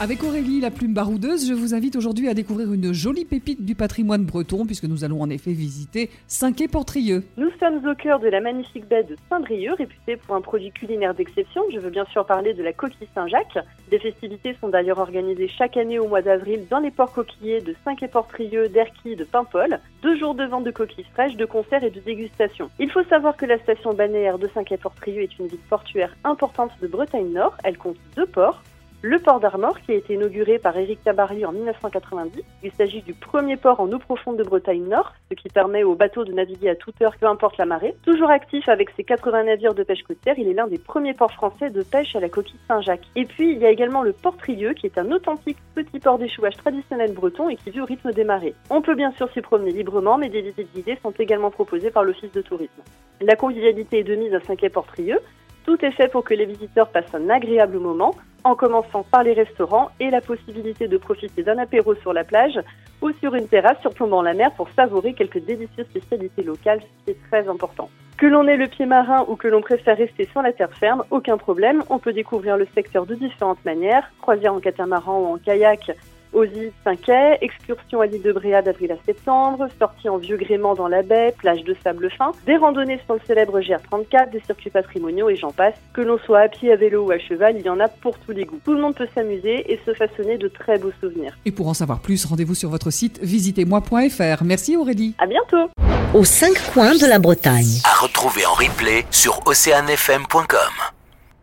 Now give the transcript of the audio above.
Avec Aurélie, la plume baroudeuse, je vous invite aujourd'hui à découvrir une jolie pépite du patrimoine breton, puisque nous allons en effet visiter Saint-Quay-Portrieux. Nous sommes au cœur de la magnifique baie de Saint-Brieuc, réputée pour un produit culinaire d'exception. Je veux bien sûr parler de la coquille Saint-Jacques. Des festivités sont d'ailleurs organisées chaque année au mois d'avril dans les ports coquillers de Saint-Quay-Portrieux, d'Erquy, de Paimpol. Deux jours de vente de coquilles fraîches, de concerts et de dégustation. Il faut savoir que la station balnéaire de Saint-Quay-Portrieux est une ville portuaire importante de Bretagne Nord. Elle compte deux ports, le port d'Armor, qui a été inauguré par Éric Tabarly en 1990. Il s'agit du premier port en eau profonde de Bretagne Nord, ce qui permet aux bateaux de naviguer à toute heure, peu importe la marée. Toujours actif avec ses 80 navires de pêche côtière, il est l'un des premiers ports français de pêche à la coquille Saint-Jacques. Et puis, il y a également le port Trieux, qui est un authentique petit port d'échouage traditionnel breton et qui vit au rythme des marées. On peut bien sûr s'y promener librement, mais des visites guidées sont également proposées par l'Office de tourisme. La convivialité est de mise à Saint-Quay-Port-Trieux. Tout est fait pour que les visiteurs passent un agréable moment, en commençant par les restaurants et la possibilité de profiter d'un apéro sur la plage ou sur une terrasse surplombant la mer pour savourer quelques délicieuses spécialités locales, ce qui est très important. Que l'on ait le pied marin ou que l'on préfère rester sur la terre ferme, aucun problème, on peut découvrir le secteur de différentes manières, croisière en catamaran ou en kayak aux îles Saint-Quay, excursion à l'île de Bréa d'avril à septembre, sortie en vieux gréement dans la baie, plage de sable fin, des randonnées sur le célèbre GR34, des circuits patrimoniaux et j'en passe. Que l'on soit à pied, à vélo ou à cheval, il y en a pour tous les goûts. Tout le monde peut s'amuser et se façonner de très beaux souvenirs. Et pour en savoir plus, rendez-vous sur votre site visitez-moi.fr. Merci Aurélie. À bientôt. Aux cinq coins de la Bretagne. À retrouver en replay sur oceanfm.com.